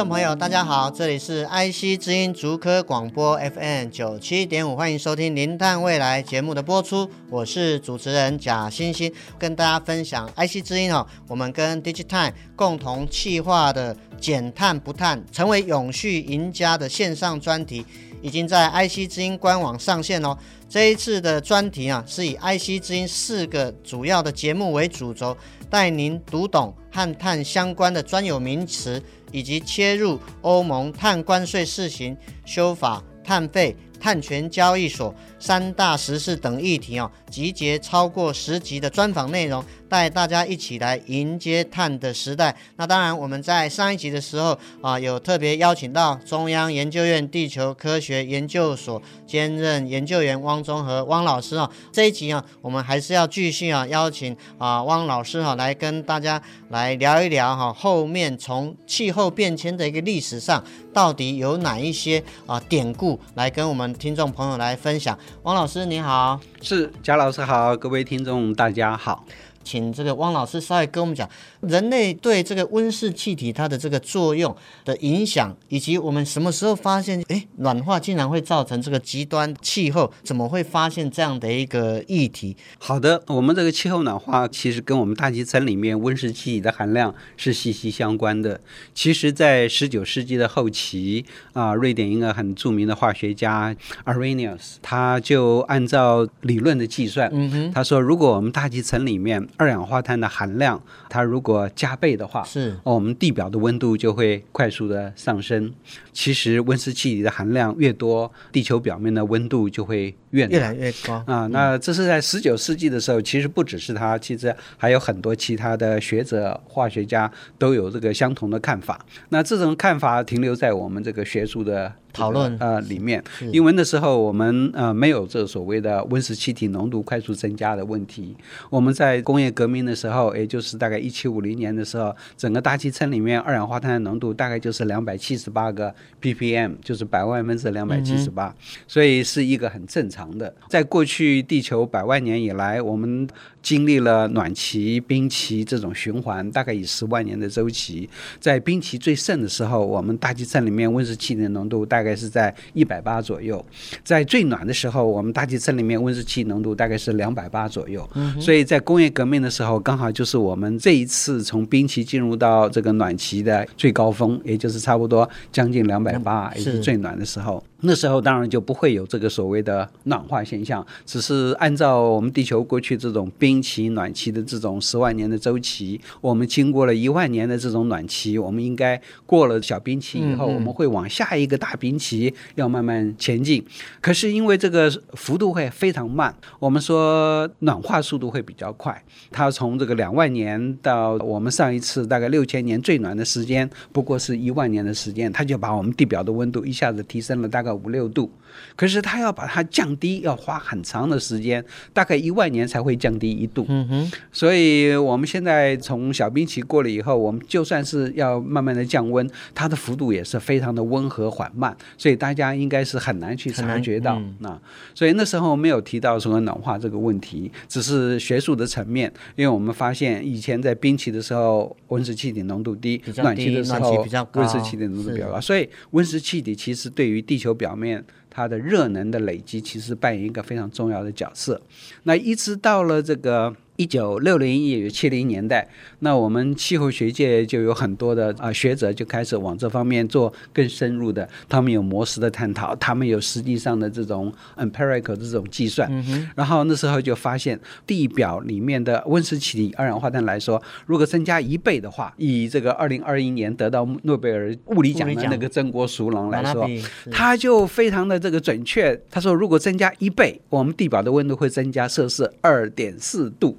众朋友，大家好，这里是 IC 之音竹科广播 FM 九七点五，欢迎收听《零碳未来》节目的播出，我是主持人贾欣欣，跟大家分享 IC 之音哦，我们跟 DigiTime 共同企划的减碳不碳，成为永续赢家的线上专题，已经在 IC 之音官网上线哦。这一次的专题啊，是以 IC 之音四个主要的节目为主轴，带您读懂和碳相关的专有名词。以及切入欧盟碳关税试行、修法、碳费、碳权交易所三大实事等议题哦，集结超过十集的专访内容。带大家一起来迎接碳的时代。那当然，我们在上一集的时候啊，有特别邀请到中央研究院地球科学研究所兼任研究员汪中和汪老师啊。这一集啊，我们还是要继续啊，邀请啊汪老师哈、来跟大家来聊一聊哈、后面从气候变迁的一个历史上，到底有哪一些啊典故来跟我们听众朋友来分享。汪老师你好，是贾老师好，各位听众大家好。请这个汪老师稍微跟我们讲，人类对这个温室气体它的这个作用的影响，以及我们什么时候发现，哎，暖化竟然会造成这个极端气候？怎么会发现这样的一个议题？好的，我们这个气候暖化其实跟我们大气层里面温室气体的含量是息息相关的。其实，在十九世纪的后期啊，瑞典一个很著名的化学家 Arrhenius，他就按照理论的计算，嗯哼，他说，如果我们大气层里面二氧化碳的含量，它如果加倍的话，是，我们地表的温度就会快速的上升。其实温室气体的含量越多，地球表面的温度就会越越来越高啊。那这是在十九世纪的时候，其实不只是他，其实还有很多其他的学者、化学家都有这个相同的看法。那这种看法停留在我们这个学术的。讨论呃里面，因为那时候我们呃没有这所谓的温室气体浓度快速增加的问题。我们在工业革命的时候，也就是大概一七五零年的时候，整个大气层里面二氧化碳的浓度大概就是两百七十八个 ppm，就是百万分之两百七十八，所以是一个很正常的。在过去地球百万年以来，我们经历了暖期、冰期这种循环，大概以十万年的周期。在冰期最盛的时候，我们大气层里面温室气体的浓度大概是在一百八左右；在最暖的时候，我们大气层里面温室气浓度大概是两百八左右。所以在工业革命的时候，刚好就是我们这一次从冰期进入到这个暖期的最高峰，也就是差不多将近两百八，也是最暖的时候。那时候当然就不会有这个所谓的暖化现象，只是按照我们地球过去这种冰期、暖期的这种十万年的周期，我们经过了一万年的这种暖期，我们应该过了小冰期以后，我们会往下一个大冰期要慢慢前进。可是因为这个幅度会非常慢，我们说暖化速度会比较快。它从这个两万年到我们上一次大概六千年最暖的时间，不过是一万年的时间，它就把我们地表的温度一下子提升了大概。五六度，可是它要把它降低，要花很长的时间，大概一万年才会降低一度。嗯哼，所以我们现在从小冰期过了以后，我们就算是要慢慢的降温，它的幅度也是非常的温和缓慢，所以大家应该是很难去察觉到。那、嗯、所以那时候没有提到什么暖化这个问题，只是学术的层面，因为我们发现以前在冰期的时候温室气体浓度低，低暖期的时候温室气体浓度比较高，所以温室气体其实对于地球表面它的热能的累积，其实扮演一个非常重要的角色。那一直到了这个。一九六零一九七零年代，那我们气候学界就有很多的啊、呃、学者就开始往这方面做更深入的，他们有模式的探讨，他们有实际上的这种 empirical 这种计算，嗯、然后那时候就发现地表里面的温室气体二氧化碳来说，如果增加一倍的话，以这个二零二一年得到诺贝尔物理奖的那个真锅淑郎来说，他就非常的这个准确，他说如果增加一倍，我们地表的温度会增加摄氏二点四度。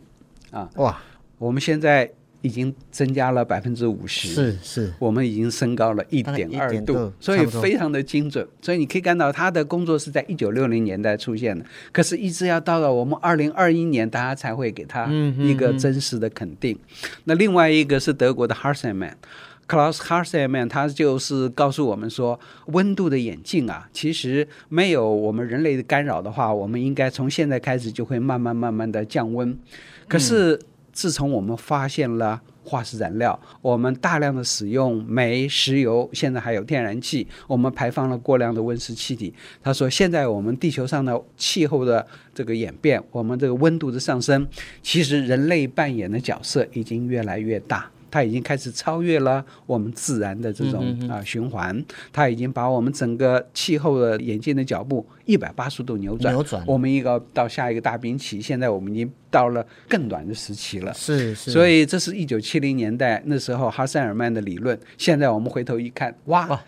啊哇！我们现在已经增加了百分之五十，是是，我们已经升高了一点二度，所以非常的精准。所以你可以看到，他的工作是在一九六零年代出现的，可是，一直要到了我们二零二一年，大家才会给他一个真实的肯定。那另外一个是德国的 Harsemann，Klaus Harsemann，他就是告诉我们说，温度的演进啊，其实没有我们人类的干扰的话，我们应该从现在开始就会慢慢慢慢的降温。可是，嗯自从我们发现了化石燃料，我们大量的使用煤、石油，现在还有天然气，我们排放了过量的温室气体。他说，现在我们地球上的气候的这个演变，我们这个温度的上升，其实人类扮演的角色已经越来越大。它已经开始超越了我们自然的这种啊循环，它已经把我们整个气候的演进的脚步一百八十度扭转。扭转。我们一个到下一个大冰期，现在我们已经到了更短的时期了。是是。所以这是一九七零年代那时候哈塞尔曼的理论。现在我们回头一看，哇！哇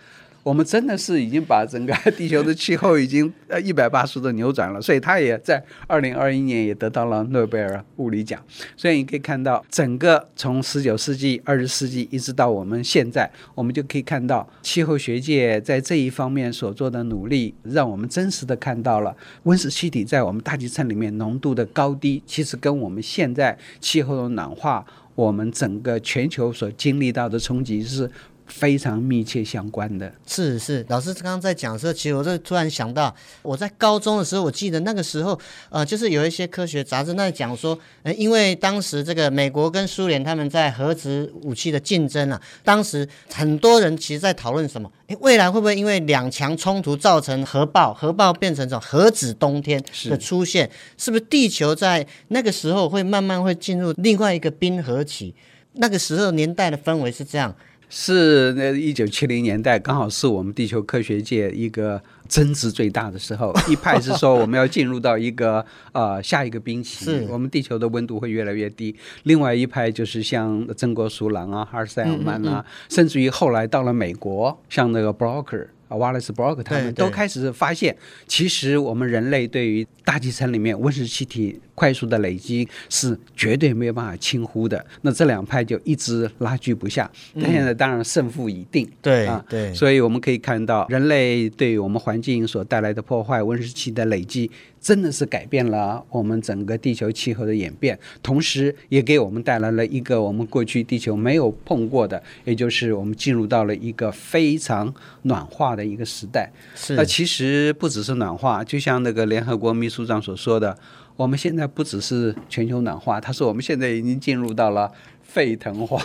我们真的是已经把整个 地球的气候已经呃一百八十度扭转了，所以他也在二零二一年也得到了诺贝尔物理奖。所以你可以看到，整个从十九世纪、二十世纪一直到我们现在，我们就可以看到气候学界在这一方面所做的努力，让我们真实的看到了温室气体在我们大气层里面浓度的高低，其实跟我们现在气候的暖化，我们整个全球所经历到的冲击是。非常密切相关的。是是，老师刚刚在讲的时候，其实我就突然想到，我在高中的时候，我记得那个时候，呃，就是有一些科学杂志那讲说，呃，因为当时这个美国跟苏联他们在核子武器的竞争啊，当时很多人其实在讨论什么？诶，未来会不会因为两强冲突造成核爆？核爆变成这种核子冬天的出现？是不是地球在那个时候会慢慢会进入另外一个冰河期？那个时候年代的氛围是这样。是那一九七零年代，刚好是我们地球科学界一个争执最大的时候。一派是说我们要进入到一个呃下一个冰期，我们地球的温度会越来越低。另外一派就是像曾国熟郎啊、哈尔塞尔曼啊，嗯嗯嗯，甚至于后来到了美国，像那个 Brocker。瓦勒斯·布洛克他们都开始发现，其实我们人类对于大气层里面温室气体快速的累积是绝对没有办法轻忽的。那这两派就一直拉锯不下。但现在当然胜负已定。对啊，对。所以我们可以看到，人类对于我们环境所带来的破坏，温室气体的累积。真的是改变了我们整个地球气候的演变，同时也给我们带来了一个我们过去地球没有碰过的，也就是我们进入到了一个非常暖化的一个时代。是。那其实不只是暖化，就像那个联合国秘书长所说的，我们现在不只是全球暖化，他说我们现在已经进入到了。沸腾化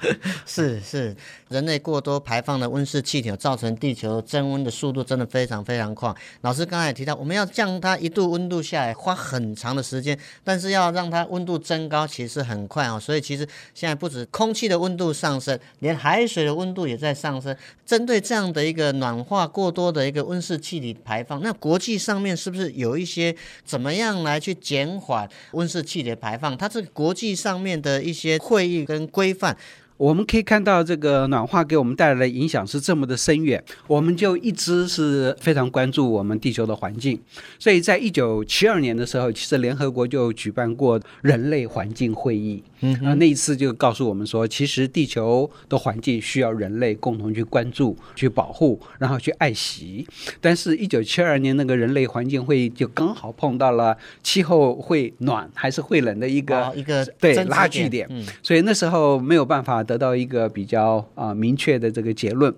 是是，人类过多排放的温室气体造成地球增温的速度真的非常非常快。老师刚才也提到，我们要降它一度温度下来，花很长的时间，但是要让它温度增高，其实很快哦。所以其实现在不止空气的温度上升，连海水的温度也在上升。针对这样的一个暖化过多的一个温室气体排放，那国际上面是不是有一些怎么样来去减缓温室气体的排放？它这个国际上面的一些会。跟规范。我们可以看到，这个暖化给我们带来的影响是这么的深远，我们就一直是非常关注我们地球的环境。所以在一九七二年的时候，其实联合国就举办过人类环境会议，嗯，那一次就告诉我们说，其实地球的环境需要人类共同去关注、去保护，然后去爱惜。但是，一九七二年那个人类环境会议就刚好碰到了气候会暖还是会冷的一个、哦、一个对拉锯点，嗯，所以那时候没有办法。得到一个比较啊、呃、明确的这个结论，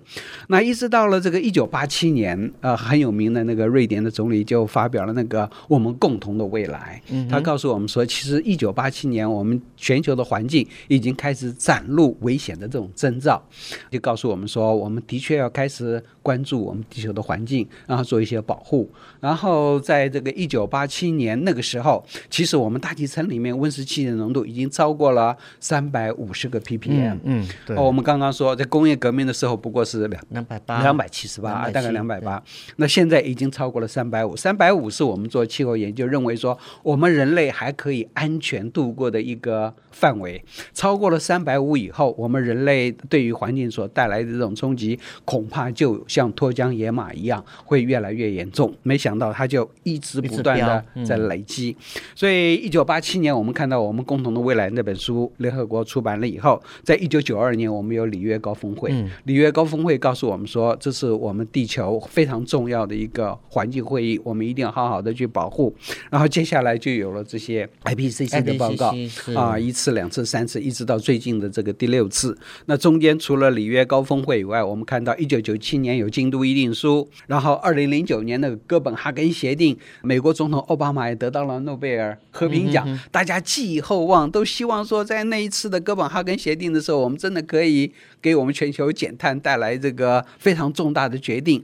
那一直到了这个一九八七年，呃很有名的那个瑞典的总理就发表了那个我们共同的未来，嗯、他告诉我们说，其实一九八七年我们全球的环境已经开始展露危险的这种征兆，就告诉我们说，我们的确要开始关注我们地球的环境，然后做一些保护。然后在这个一九八七年那个时候，其实我们大气层里面温室气体的浓度已经超过了三百五十个 ppm。嗯，对。哦，我们刚刚说在工业革命的时候不过是两两百八，两百七十八，大概两百八。那现在已经超过了三百五，三百五是我们做气候研究认为说我们人类还可以安全度过的一个范围。超过了三百五以后，我们人类对于环境所带来的这种冲击，恐怕就像脱缰野马一样，会越来越严重。没想到它就一直不断的在累积。所以，一九八七年我们看到我们共同的未来那本书，联合国出版了以后，在一九九二年我们有里约高峰会。里约高峰会告诉我们说，这是我们地球非常重要的一个环境会议，我们一定要好好的去保护。然后接下来就有了这些 IPCC 的报告啊，一次、两次、三次，一直到最近的这个第六次。那中间除了里约高峰会以外，我们看到一九九七年有京都议定书，然后二零零九年的哥本哈根协定，美国总统奥巴马也得到了诺贝尔和平奖，大家寄以厚望，都希望说在那一次的哥本哈根协定的时候，我们真的可以给我们全球减碳带来这个非常重大的决定。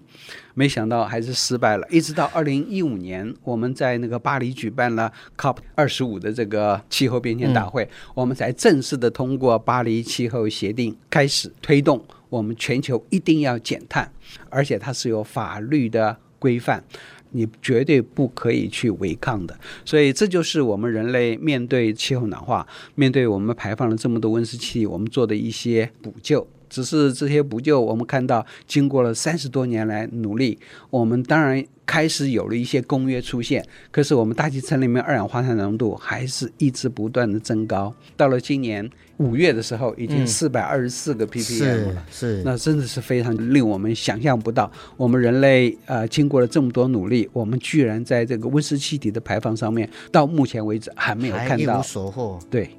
没想到还是失败了，一直到二零一五年，我们在那个巴黎举办了 COP 二十五的这个气候变迁大会，嗯、我们才正式的通过巴黎气候协定，开始推动我们全球一定要减碳，而且它是有法律的规范，你绝对不可以去违抗的。所以这就是我们人类面对气候暖化，面对我们排放了这么多温室气体，我们做的一些补救。只是这些补救，我们看到经过了三十多年来努力，我们当然开始有了一些公约出现。可是我们大气层里面二氧化碳浓度还是一直不断的增高。到了今年五月的时候，已经四百二十四个 ppm 了，是，那真的是非常令我们想象不到。我们人类呃经过了这么多努力，我们居然在这个温室气体的排放上面，到目前为止还没有看到，一无所获。对。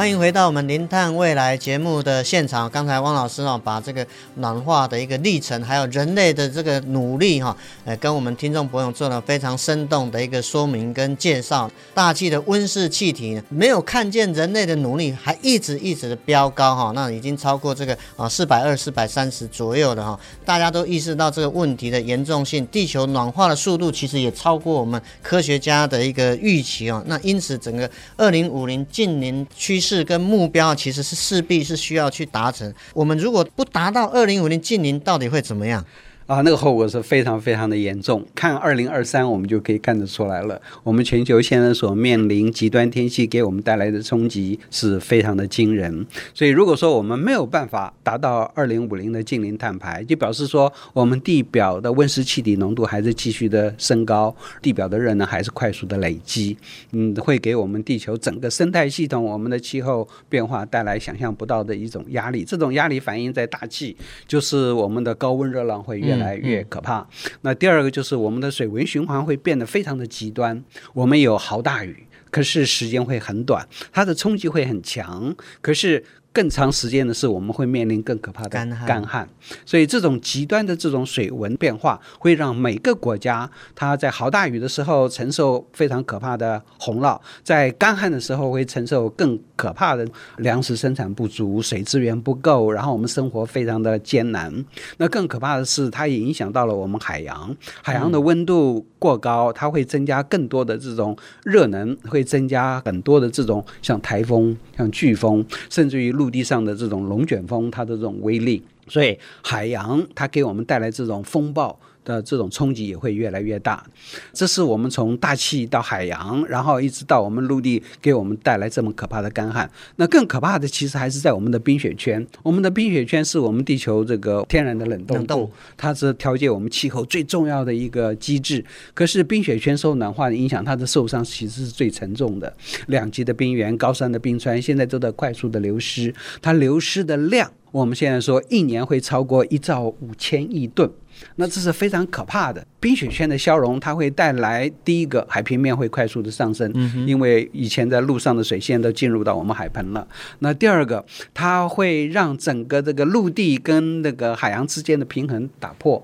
欢迎回到我们《零碳未来》节目的现场。刚才汪老师哦，把这个暖化的一个历程，还有人类的这个努力哈，呃，跟我们听众朋友做了非常生动的一个说明跟介绍。大气的温室气体呢没有看见人类的努力，还一直一直的飙高哈，那已经超过这个啊四百二、四百三十左右了哈。大家都意识到这个问题的严重性，地球暖化的速度其实也超过我们科学家的一个预期哦。那因此，整个二零五零近邻趋势。是跟目标其实是势必是需要去达成。我们如果不达到二零五零近零，到底会怎么样？啊，那个后果是非常非常的严重。看二零二三，我们就可以看得出来了。我们全球现在所面临极端天气给我们带来的冲击是非常的惊人。所以，如果说我们没有办法达到二零五零的净零碳排，就表示说我们地表的温室气体浓度还是继续的升高，地表的热能还是快速的累积，嗯，会给我们地球整个生态系统、我们的气候变化带来想象不到的一种压力。这种压力反映在大气，就是我们的高温热浪会越来越可怕。那第二个就是我们的水文循环会变得非常的极端。我们有豪大雨，可是时间会很短，它的冲击会很强，可是。更长时间的是，我们会面临更可怕的干旱，干旱。所以这种极端的这种水文变化，会让每个国家它在好大雨的时候承受非常可怕的洪涝，在干旱的时候会承受更可怕的粮食生产不足、水资源不够，然后我们生活非常的艰难。那更可怕的是，它也影响到了我们海洋，海洋的温度过高，它会增加更多的这种热能，会增加很多的这种像台风、像飓风，甚至于。陆地上的这种龙卷风，它的这种威力，所以海洋它给我们带来这种风暴。的这种冲击也会越来越大，这是我们从大气到海洋，然后一直到我们陆地，给我们带来这么可怕的干旱。那更可怕的其实还是在我们的冰雪圈。我们的冰雪圈是我们地球这个天然的冷冻库，它是调节我们气候最重要的一个机制。可是冰雪圈受暖化的影响，它的受伤其实是最沉重的。两极的冰原、高山的冰川现在都在快速的流失，它流失的量，我们现在说一年会超过一兆五千亿吨。那这是非常可怕的。冰雪圈的消融，它会带来第一个海平面会快速的上升，嗯、因为以前在路上的水线都进入到我们海盆了。那第二个，它会让整个这个陆地跟那个海洋之间的平衡打破，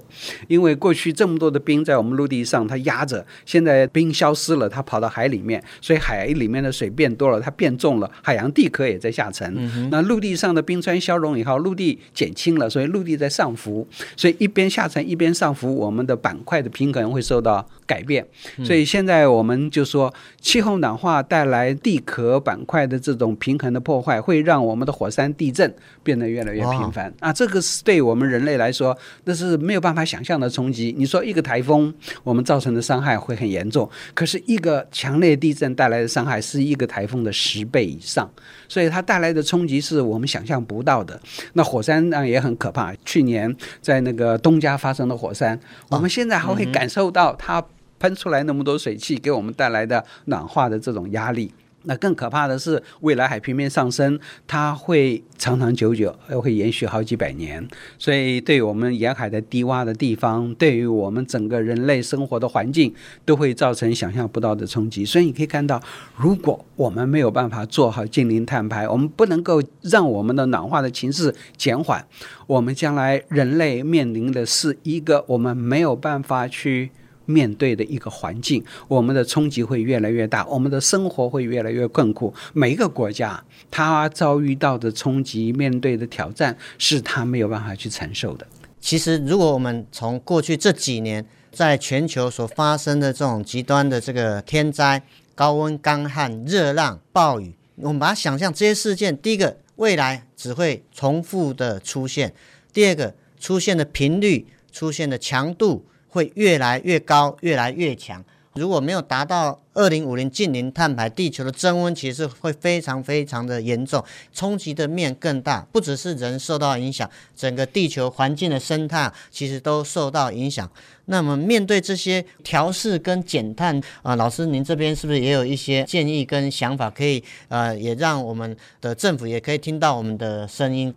因为过去这么多的冰在我们陆地上它压着，现在冰消失了，它跑到海里面，所以海里面的水变多了，它变重了，海洋地壳也在下沉。嗯、那陆地上的冰川消融以后，陆地减轻了，所以陆地在上浮，所以一边下沉。一边上浮，我们的板块的平衡会受到改变。所以现在我们就说，气候暖化带来地壳板块的这种平衡的破坏，会让我们的火山地震变得越来越频繁。啊，这个是对我们人类来说，那是没有办法想象的冲击。你说一个台风，我们造成的伤害会很严重，可是一个强烈地震带来的伤害是一个台风的十倍以上，所以它带来的冲击是我们想象不到的。那火山啊也很可怕，去年在那个东加发生的火山，我们现在还会感受到它喷出来那么多水汽给我们带来的暖化的这种压力。那更可怕的是，未来海平面上升，它会长长久久，又会延续好几百年。所以，对于我们沿海的低洼的地方，对于我们整个人类生活的环境，都会造成想象不到的冲击。所以，你可以看到，如果我们没有办法做好近零碳排，我们不能够让我们的暖化的情势减缓，我们将来人类面临的是一个我们没有办法去。面对的一个环境，我们的冲击会越来越大，我们的生活会越来越困苦。每一个国家，它遭遇到的冲击、面对的挑战，是它没有办法去承受的。其实，如果我们从过去这几年在全球所发生的这种极端的这个天灾、高温、干旱、热浪、暴雨，我们把它想象这些事件，第一个，未来只会重复的出现；第二个，出现的频率、出现的强度。会越来越高，越来越强。如果没有达到二零五零净零碳排，地球的增温其实会非常非常的严重，冲击的面更大。不只是人受到影响，整个地球环境的生态其实都受到影响。那么面对这些调试跟减碳啊、老师您这边是不是也有一些建议跟想法，可以呃，也让我们的政府也可以听到我们的声音？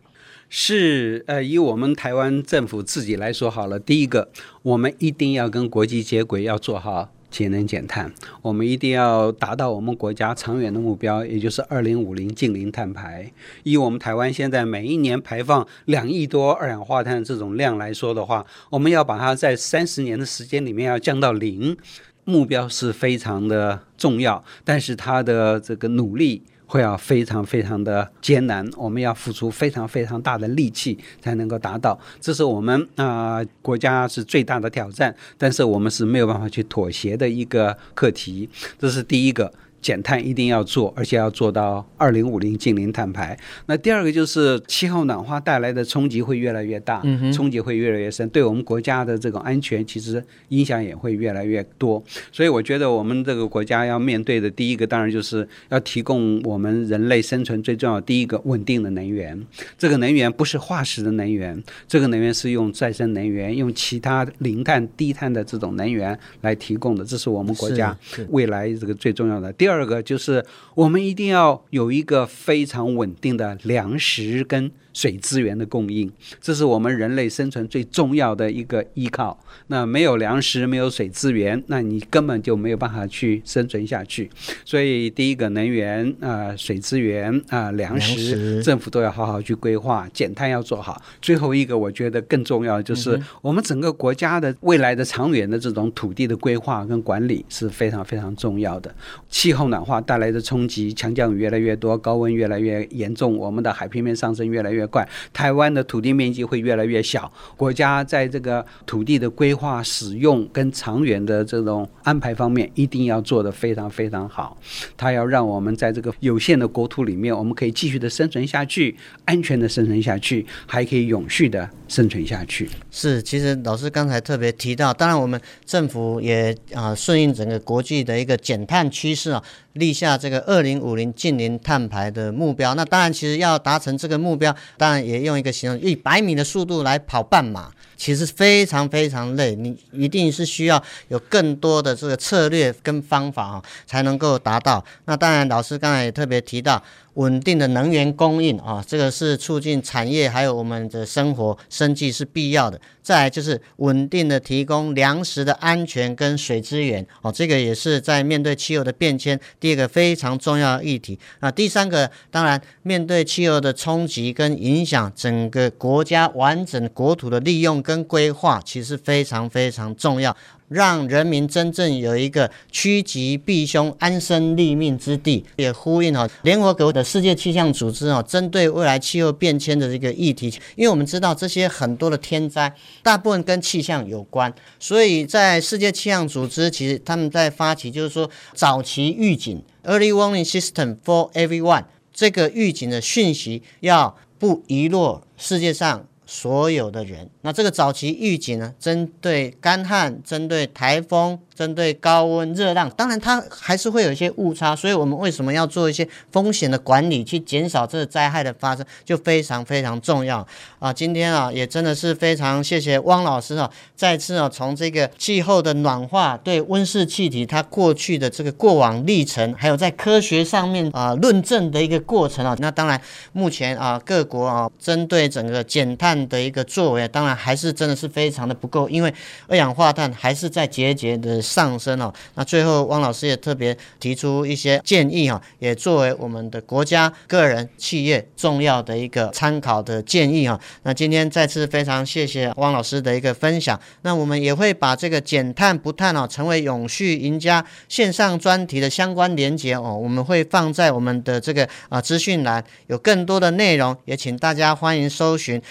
是，呃，以我们台湾政府自己来说好了，第一个，我们一定要跟国际接轨，要做好节能减碳，我们一定要达到我们国家长远的目标，也就是二零五零净零碳排。以我们台湾现在每一年排放两亿多二氧化碳这种量来说的话，我们要把它在三十年的时间里面要降到零，目标是非常的重要，但是它的这个努力。会要非常非常的艰难，我们要付出非常非常大的力气才能够达到，这是我们啊、国家是最大的挑战，但是我们是没有办法去妥协的一个课题，这是第一个。减碳一定要做，而且要做到二零五零净零碳排。那第二个就是气候暖化带来的冲击会越来越大，嗯、冲击会越来越深，对我们国家的这种安全其实影响也会越来越多。所以我觉得我们这个国家要面对的第一个，当然就是要提供我们人类生存最重要的第一个稳定的能源。这个能源不是化石的能源，这个能源是用再生能源、用其他零碳、低碳的这种能源来提供的。这是我们国家未来这个最重要的。第第二个就是，我们一定要有一个非常稳定的粮食跟水资源的供应，这是我们人类生存最重要的一个依靠。那没有粮食，没有水资源，那你根本就没有办法去生存下去。所以，第一个能源啊、呃，水资源啊、呃，粮食，政府都要好好去规划，减碳要做好。最后一个，我觉得更重要的就是，我们整个国家的未来的长远的这种土地的规划跟管理是非常非常重要的。气候暖化带来的冲击，强降雨越来越多，高温越来越严重，我们的海平面上升越来越越快，台湾的土地面积会越来越小。国家在这个土地的规划、使用跟长远的这种安排方面，一定要做得非常非常好。它要让我们在这个有限的国土里面，我们可以继续的生存下去，安全的生存下去，还可以永续的生存下去。是，其实老师刚才特别提到，当然我们政府也啊顺应整个国际的一个减碳趋势啊。立下这个二零五零近零碳排的目标，那当然，其实要达成这个目标，当然也用一个形容，一百米的速度来跑半马，其实非常非常累。你一定是需要有更多的这个策略跟方法啊，才能够达到。那当然，老师刚才也特别提到。稳定的能源供应啊，这个是促进产业还有我们的生活生计是必要的。再来就是稳定的提供粮食的安全跟水资源哦，这个也是在面对气候的变迁第二个非常重要的议题。那第三个，当然面对气候的冲击跟影响，整个国家完整国土的利用跟规划其实非常非常重要。让人民真正有一个趋吉避凶、安身立命之地。也呼应哈联合国的世界气象组织哦，针对未来气候变迁的这个议题，因为我们知道这些很多的天灾大部分跟气象有关，所以在世界气象组织其实他们在发起就是说早期预警。（Early Warning System for Everyone） 这个预警的讯息要不遗落世界上所有的人。那这个早期预警呢，针对干旱，针对台风。针对高温、热浪，当然它还是会有一些误差，所以我们为什么要做一些风险的管理，去减少这个灾害的发生，就非常非常重要啊！今天啊，也真的是非常谢谢汪老师啊，再次啊，从这个气候的暖化对温室气体它过去的这个过往历程，还有在科学上面啊论证的一个过程啊，那当然目前啊各国啊针对整个减碳的一个作为，当然还是真的是非常的不够，因为二氧化碳还是在节节的。上升哦，那最后汪老师也特别提出一些建议哈，也作为我们的国家、个人、企业重要的一个参考的建议哈。那今天再次非常谢谢汪老师的一个分享，那我们也会把这个减碳不碳哦，成为永续赢家线上专题的相关连接哦，我们会放在我们的这个啊资讯栏，有更多的内容，也请大家欢迎搜寻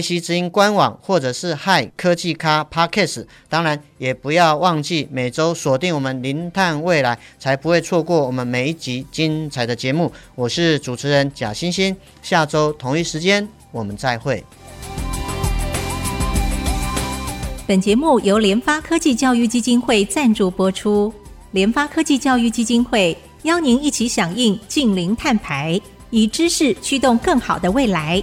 IC 之音官网或者是 Hi 科技咖 Podcast，当然也不要忘记每周锁定我们零碳未来，才不会错过我们每一集精彩的节目。我是主持人贾欣欣，下周同一时间我们再会。本节目由联发科技教育基金会赞助播出。联发科技教育基金会邀您一起响应净零碳排，以知识驱动更好的未来。